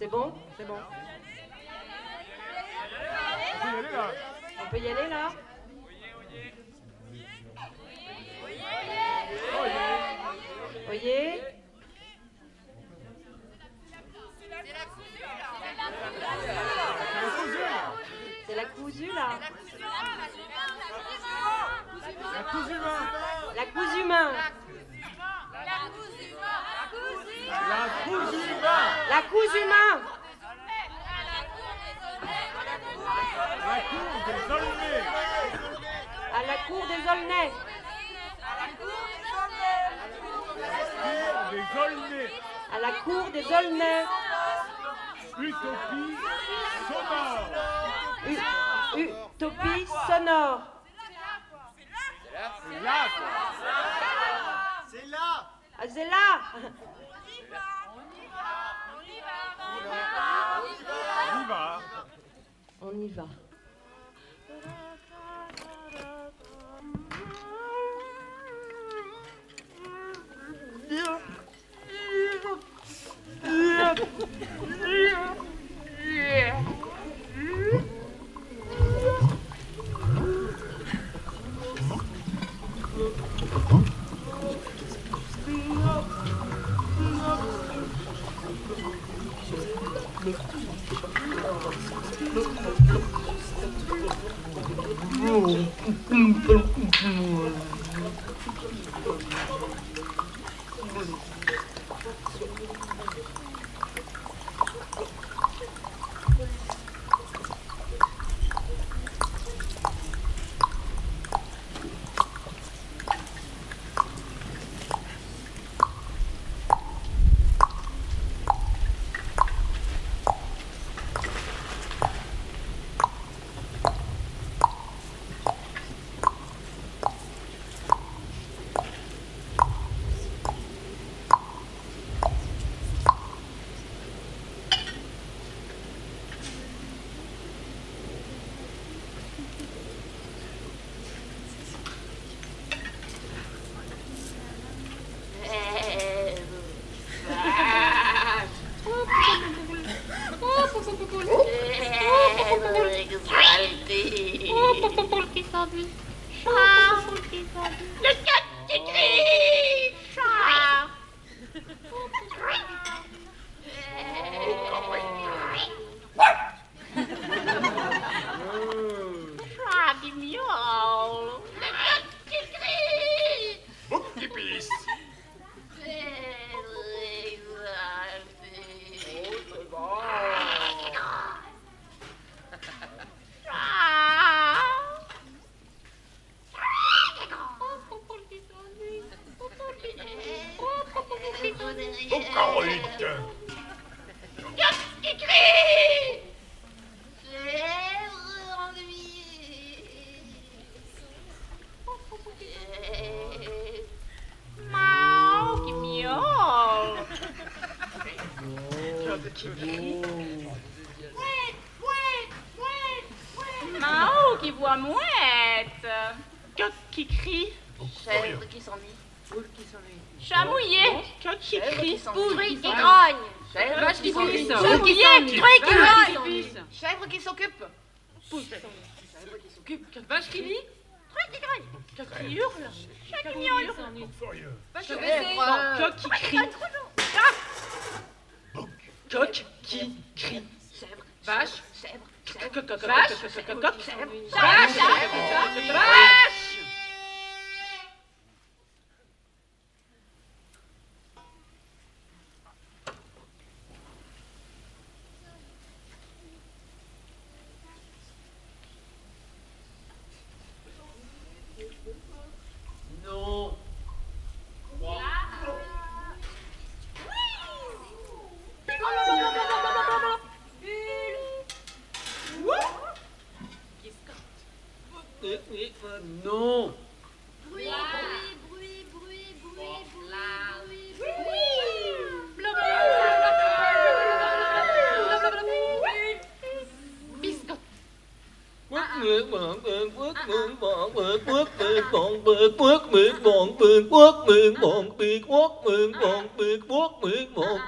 C'est bon C'est bon. On peut y aller là Voyez C'est la cousue là La cousu main. La cousu main La cousu main. La cousu main La cour des À la cour des Aulnay Cour des Aulnay. À la cour des Aulnay Utopie sonore. Utopie sonore C'est là, quoi. C'est là Ah, c'est là On y va. On y va. Yeah. Mao qui voit mouette. Coq qui crie? Chèvre qui s'ennuie. Coq qui Chèvre crie? qui s'ennuie. Poule qui grogne. Chèvre Vache qui s'ennuie. Poule qui s'ennuie. Grogne. s'ennuie. Chèvre qui s'occupe. Poule qui s'ennuie. Chèvre qui s'occupe. Vache qui lit? Truc qui grogne. Coq qui hurle? Chat qui miaule. Vache qui Chèvre. Coq qui crie. Coq qui crie. Chèvre. Vache. Chèvre. Coq, coq, coq, Vache. coq, coq, coq, coq. Chèvre. Vache. Chèvre. Vache. Non.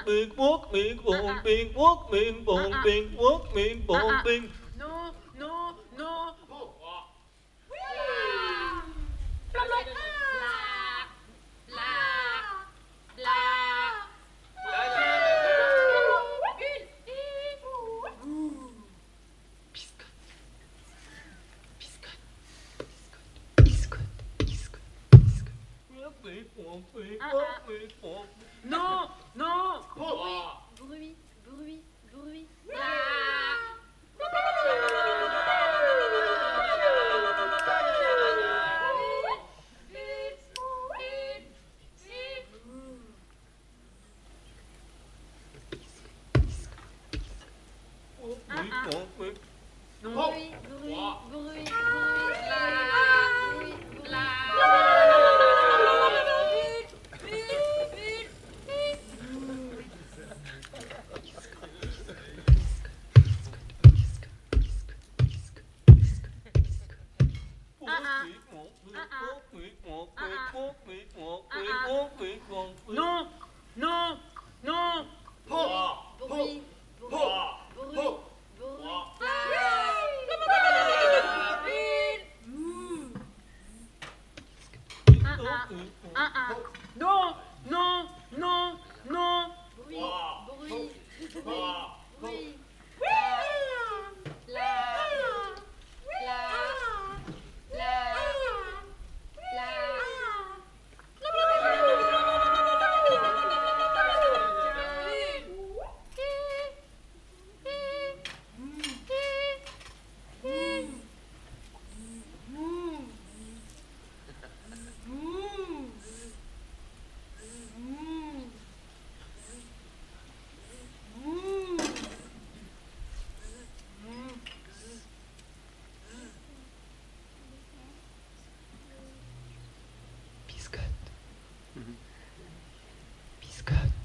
big walk, big walk, big walk, big walk, big walk, big walk, big. No, no, no. Non non. Bruit, bruit, bruit. Bruit, bruit, bruit, Good.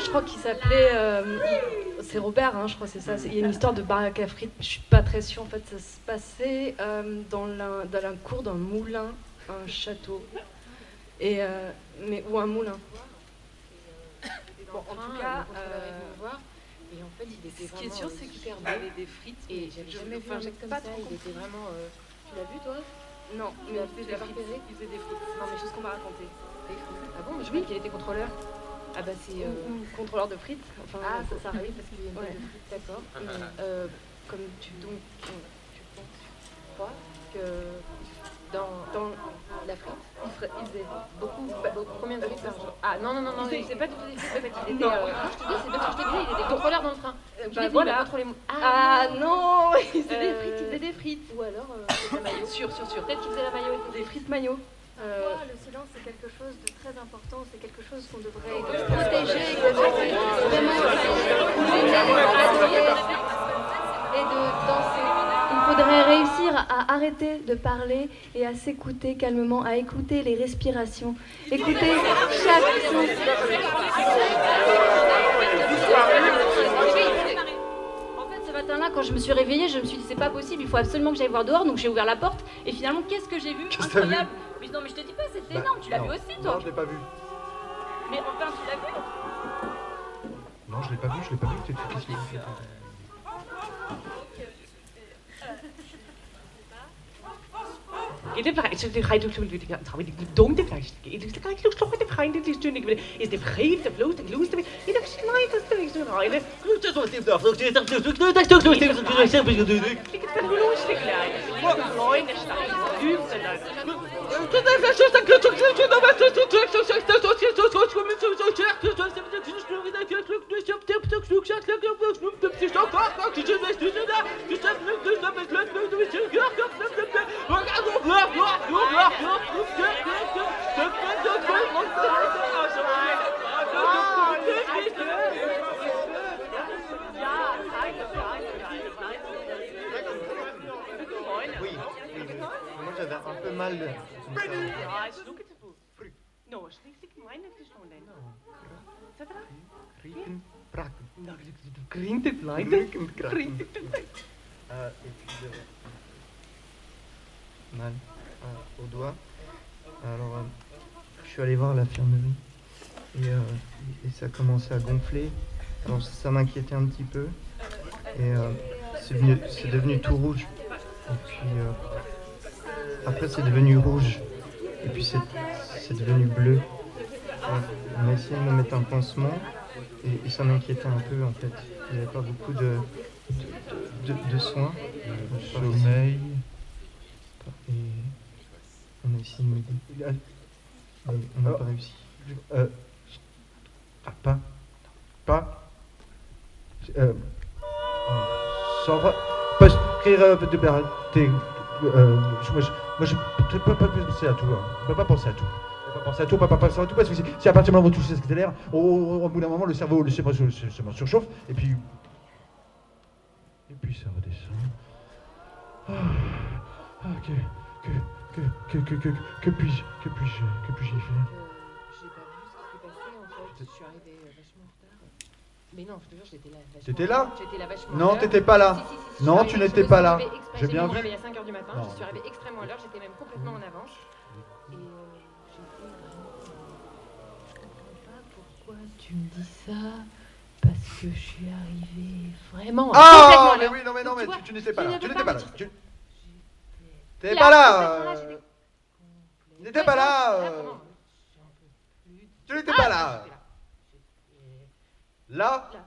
Je je crois qu'il s'appelait. euh, c'est Robert, hein, je crois, c'est ça. Il y a une histoire de baraque à frites. Je suis pas très sûre. En fait, ça se passait euh, dans, la, dans la cour d'un moulin, un château. Et, euh, mais, ou un moulin. Bon, en tout cas, euh, Et en fait, il était ce qui est sûr, c'est qu'il beau. des, frites. Et mais j'avais je- jamais vu un mec comme pas ça. trop Il était vraiment. euh, Tu l'as vu, toi? Non, mais il faisait des frites. repéré Il faisait des frites. Non, mais c'est ce qu'on m'a raconté. Ah bon Je Oui. croyais qu'il était contrôleur. Ah bah c'est. euh, contrôleur de frites. Enfin, Ah, ça, ça oui, parce qu'il y a une Ouais. de frites, d'accord. Mm. Euh, comme tu donc tu, penses, crois que dans, dans la frite, il, ferait, il faisait beaucoup, bah, beaucoup- combien de frites par jour? Ah non, non, non, non, il faisait pas du tout des frites, en fait, il était, Non. euh, je te dis, c'est parce que je t'ai dit, il était contrôleur dans le train. Euh, bah voilà. Ah non, il faisait des Euh, frites, il faisait des frites. Ou alors, euh, il faisait la maillot. Sûr, sûr, sûr. Peut-être qu'il faisait la maillot. Des frites maillot. Euh, le silence, c'est quelque chose de très important. C'est quelque chose qu'on devrait protéger, et de danser. Il faudrait réussir à arrêter de parler et à s'écouter calmement, à écouter les respirations. Écouter chaque son. En fait, ce matin-là, quand je me suis réveillée, je me suis dit c'est pas possible, il faut absolument que j'aille voir dehors, donc j'ai ouvert la porte et finalement, qu'est-ce que j'ai vu? Incroyable. Mais non, mais je te dis pas, c'est bah, énorme. Tu l'as vu aussi, toi Non, je l'ai pas vu. Mais enfin, tu l'as vu Non, je l'ai pas vu, je l'ai pas vu. Qu'est-ce que tu fais Iedere vrijheid doet ik aan het houden. Ik dom de vrijheid. Ik kijk nog toch met de vrijheid die stuur. Ik ben is de vrijheid, de vloed, de gloed. Ik dacht, snijt dat ik zo'n heilig. Gloed is wat ik dacht. Gloed is dat ik dacht. Gloed is dat ik dacht. Gloed is dat ik dacht. Gloed is dat ik dacht. Gloed is dat ik dacht. Gloed is dat ik dacht. Gloed is dat ik dacht. Gloed is dat ik dacht. Gloed is dat ik dacht. Gloed is dat ik dacht. Gloed is dat ik dacht. Gloed is dat ik dacht. Gloed is dat ik dacht. Gloed is dat ik dacht. Gloed is dat ik dacht. Gloed is dat Oui, oui, moi j'avais un peu mal euh, ça. Ja, het. Nou. Zet er Krieken, prakken. Nou, du kringt het. Krieken, kraken. Kringt het Euh, et puis j'avais mal au doigt. Alors, euh, je suis allé voir à l'infirmerie et, euh, et ça commençait à gonfler. Alors ça m'inquiétait un petit peu et euh, c'est devenu, c'est devenu tout rouge. Et puis euh, après c'est devenu rouge et puis c'est, devenu bleu. On a essayé de me mettre un pansement et, et ça m'inquiétait un peu en fait. Il n'y avait pas beaucoup de, de, de- de soins. Sommeil. Et on a essayé de m'aider. Mais on n'a pas réussi. Euh, ah, pas. Pas. Euh, sans va- prescrire de ber- des- euh, je, moi, je ne peux pas penser à tout. hein. Je ne peux pas penser à tout. Je peux pas penser à tout, peut pas penser à tout, parce que si, à partir du moment où vous touchez ce l'air, au, au- au bout d'un moment, le cerveau, le cerveau se- se surchauffe, et puis. Et puis ça redescend. Ah, ah, que, que, que, que, que, que, que puis-je, que puis-je, que puis-je y faire? J'ai pas vu ce qui s'est passé en fait euh, vachement en retard. Mais non, je te jure, j'étais là. T'étais là. J'étais là vachement Non, t'étais pas là. Si, si, si, Non, je tu suis n'étais je me pas suis là. J'ai bien vu. réveil à 5h du matin, Non. je suis arrivée extrêmement à l'heure, j'étais même complètement en avance. Et euh, j'étais vraiment. Je comprends pas pourquoi tu me dis ça? Parce que je suis arrivée vraiment. Ah, mais oui, non, mais non, mais tu n'étais pas je là. Tu n'étais pas là. Tu n'étais pas là. euh, n'étais pas là. Là, euh, vraiment. Tu n'étais Ah, pas si, là. J'étais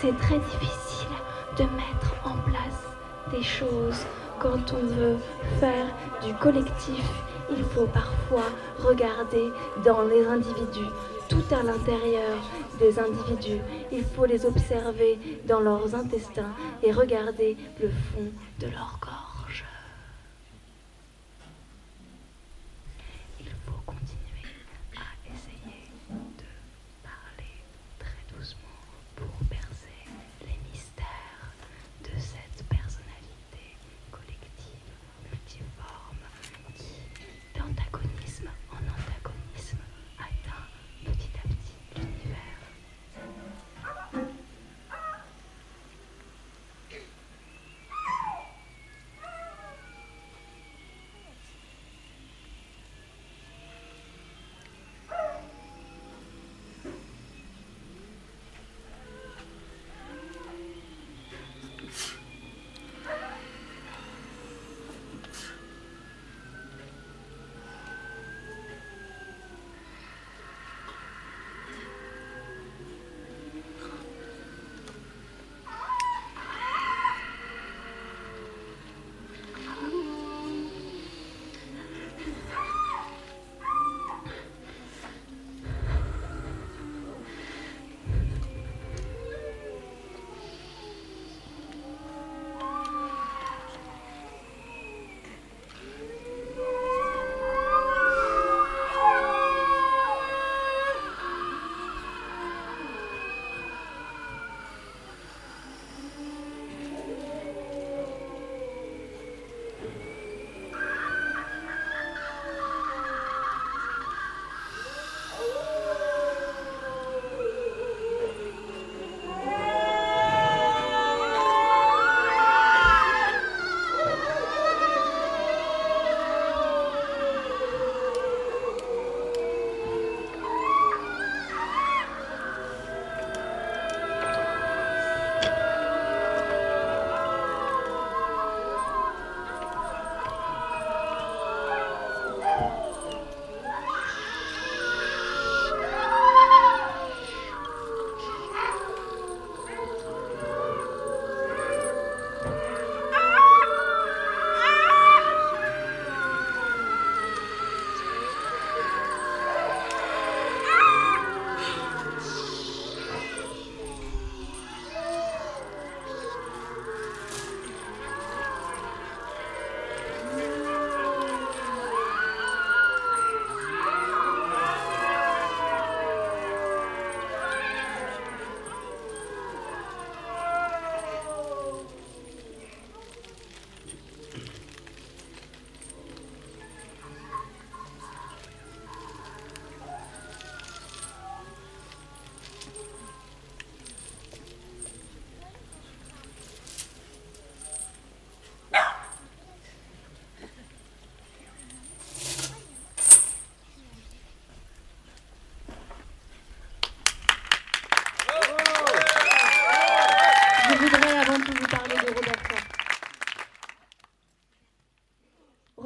C'est très difficile de mettre en place des choses quand on veut faire du collectif. Il faut parfois regarder dans les individus, tout à l'intérieur des individus. Il faut les observer dans leurs intestins et regarder le fond de leur gorge.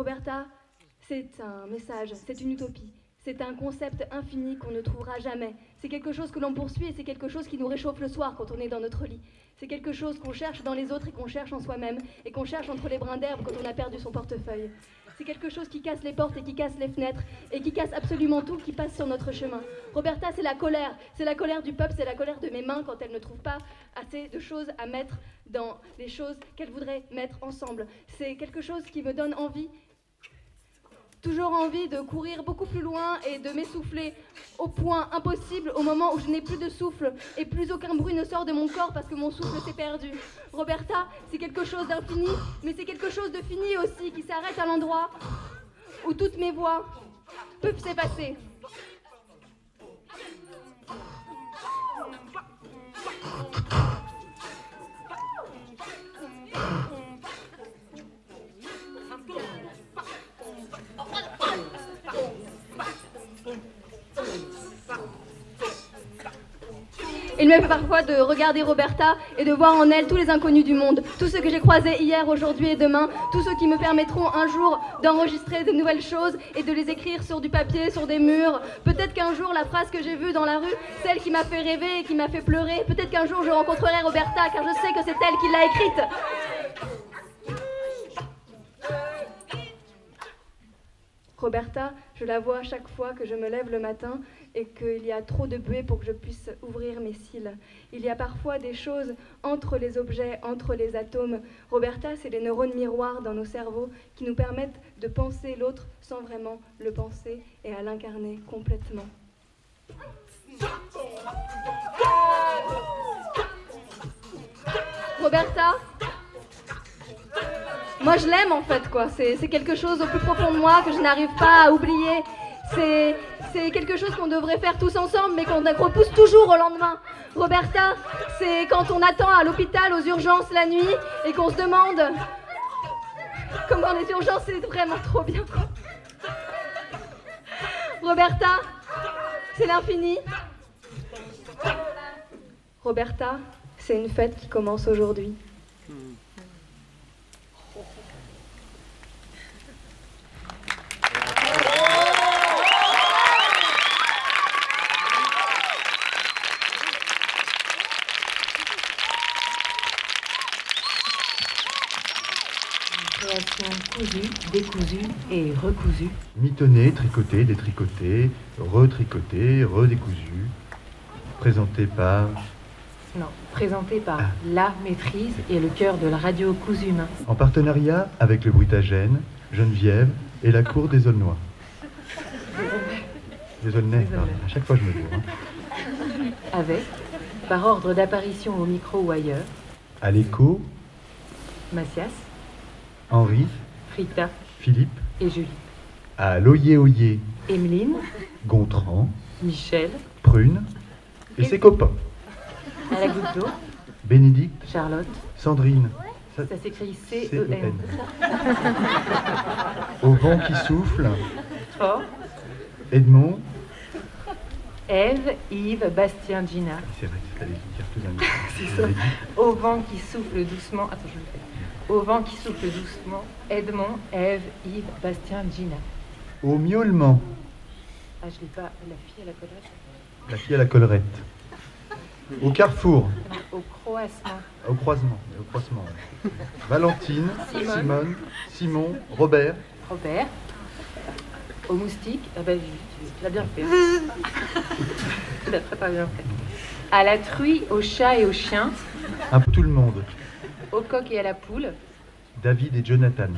Roberta, c'est un message, c'est une utopie. C'est un concept infini qu'on ne trouvera jamais. C'est quelque chose que l'on poursuit et c'est quelque chose qui nous réchauffe le soir quand on est dans notre lit. C'est quelque chose qu'on cherche dans les autres et qu'on cherche en soi-même et qu'on cherche entre les brins d'herbe quand on a perdu son portefeuille. C'est quelque chose qui casse les portes et qui casse les fenêtres et qui casse absolument tout qui passe sur notre chemin. Roberta, c'est la colère. C'est la colère du peuple, c'est la colère de mes mains quand elles ne trouvent pas assez de choses à mettre dans les choses qu'elles voudraient mettre ensemble. C'est quelque chose qui me donne envie toujours envie de courir beaucoup plus loin et de m'essouffler au point impossible au moment où je n'ai plus de souffle et plus aucun bruit ne sort de mon corps parce que mon souffle s'est perdu. Roberta, c'est quelque chose d'infini, mais c'est quelque chose de fini aussi qui s'arrête à l'endroit où toutes mes voix peuvent s'effacer. Il me fait parfois de regarder Roberta et de voir en elle tous les inconnus du monde, tous ceux que j'ai croisés hier, aujourd'hui et demain, tous ceux qui me permettront un jour d'enregistrer de nouvelles choses et de les écrire sur du papier, sur des murs. Peut-être qu'un jour, la phrase que j'ai vue dans la rue, celle qui m'a fait rêver et qui m'a fait pleurer, peut-être qu'un jour je rencontrerai Roberta car je sais que c'est elle qui l'a écrite. Roberta, je la vois chaque fois que je me lève le matin et qu'il y a trop de buée pour que je puisse ouvrir mes cils. Il y a parfois des choses entre les objets, entre les atomes. Roberta, c'est les neurones miroirs dans nos cerveaux qui nous permettent de penser l'autre sans vraiment le penser et à l'incarner complètement. Roberta, moi je l'aime en fait quoi. C'est quelque chose au plus profond de moi que je n'arrive pas à oublier. C'est quelque chose qu'on devrait faire tous ensemble, mais qu'on repousse toujours au lendemain. Roberta, c'est quand on attend à l'hôpital aux urgences la nuit et qu'on se demande comment les urgences c'est vraiment trop bien. Roberta, c'est l'infini. Roberta, c'est une fête qui commence aujourd'hui. Création cousue, décousue et recousue. Mitonné, tricoté, détricoté, retricoté, redécousu. Présenté par Non, présenté par La Maîtrise et le cœur de la radio cousu humain. En partenariat avec le Bruitagène, Geneviève et la Cour des Aulnois. Des Aulnais, pardon. À chaque fois je me gourre. hein. Avec, par ordre d'apparition au micro ou ailleurs, À l'écho, Macias, Henri, Rita Philippe, et Julie. à l'Oyer Oyer, Emeline, Gontran, Michel, Prune et ses copains. à la goutte d'eau, Bénédicte, Charlotte. Sandrine. Ça- Ça s'écrit C-E-N. C-E-N. Au vent qui souffle, Fort, Edmond. Ève, Yves, Bastien, Gina. C'est vrai, c'est allé dire tout d'un coup. C'est ça. Au vent qui souffle doucement. Attends, je le fais. Au vent qui souffle doucement. Edmond, Ève, Yves, Bastien, Gina. Au miaulement, Ah, je l'ai pas. La fille à la collerette. la fille à la collerette. Au carrefour, Au au croisement, au croisement. ouais. Valentine, Simone. Simone, Simon, Robert, Robert. Au moustique. Ah ben, tu, tu l'as bien fait. tu l'as très très bien fait. À la truie, au chat et au chien. un peu tout le monde. Au coq et à la poule. David et Jonathan.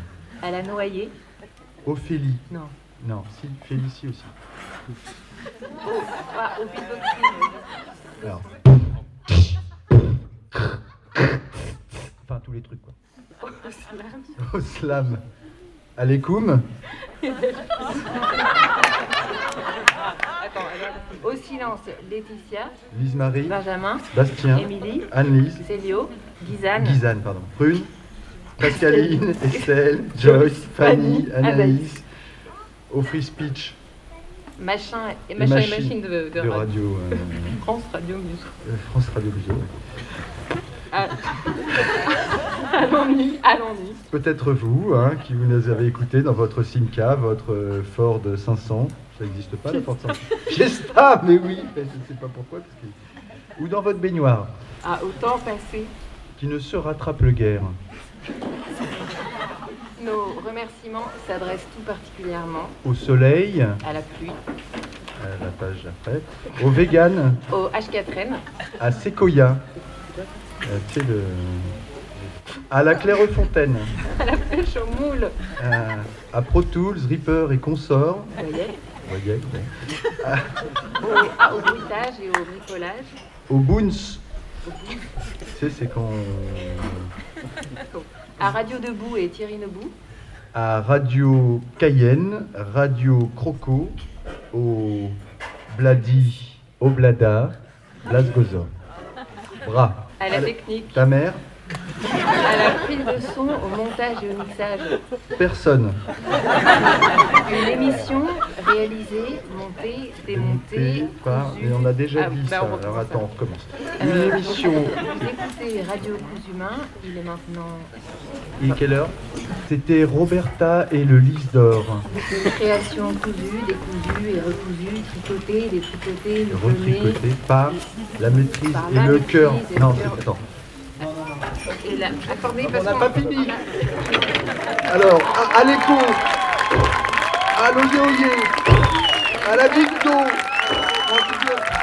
À la noyée. Ophélie. Non. Non, si, Félicie aussi. Au, ah, au beatboxing. Alors. Enfin, tous les trucs, quoi. Au slam. Au slam. À regarde. Au silence, Laetitia. Lise-Marie, Benjamin. Bastien, Émilie. Anne-Lise, Célio. Gizane. Gizane, pardon. Prune, Pascaline, Estelle, Joyce, Fanny, Fanny, Anaïs. Au free speech, Machin et machin et machine de, de, de radio. euh, France Radio Musique. euh, France Radio Museau. ouais. Ah. Allons-y, allons-y. Peut-être vous, hein, qui vous nous avez écouté dans votre Simca, votre Ford 500. Ça n'existe pas, la Ford 500. Fiesta, mais oui, mais je ne sais pas pourquoi. parce que- Ou dans votre baignoire, Ah, autant passé. qui ne se rattrape le guère. Nos remerciements s'adressent tout particulièrement Au soleil, à la pluie, à la page après, au vegan, au H4N, à Sequoia, euh, tu sais, le- à la Clairefontaine, à la pêche au moule, à, à Pro Tools, Reaper et consorts. voyez, Voyez, ouais. À- au, au bruitage et au bricolage, au Boons. Tu sais, c'est quand. à Radio Debout et Thierry Nebout, À Radio Cayenne, Radio Croco, au Bladi, au Blada, Blasgozor. Bras. à la technique, Ta mère à la prise de son, au montage et au mixage. Personne. Une émission réalisée, montée, démontée, Par-. Mais on a déjà Ah, dit bah, ça. on Alors attends, on recommence. Euh, Une émission. Vous écoutez Radio Cousu Humain, il est maintenant Il est quelle heure? C'était Roberta et le lys d'or. une création cousue, décousue et recousue, tricotée, détricotée, levée, Retricoté par la maîtrise Par et la le cœur. et Non, attends. Et accordée On n'a pas fini. Alors, à, à l'écho, à l'oye-oye, à la victo. Merci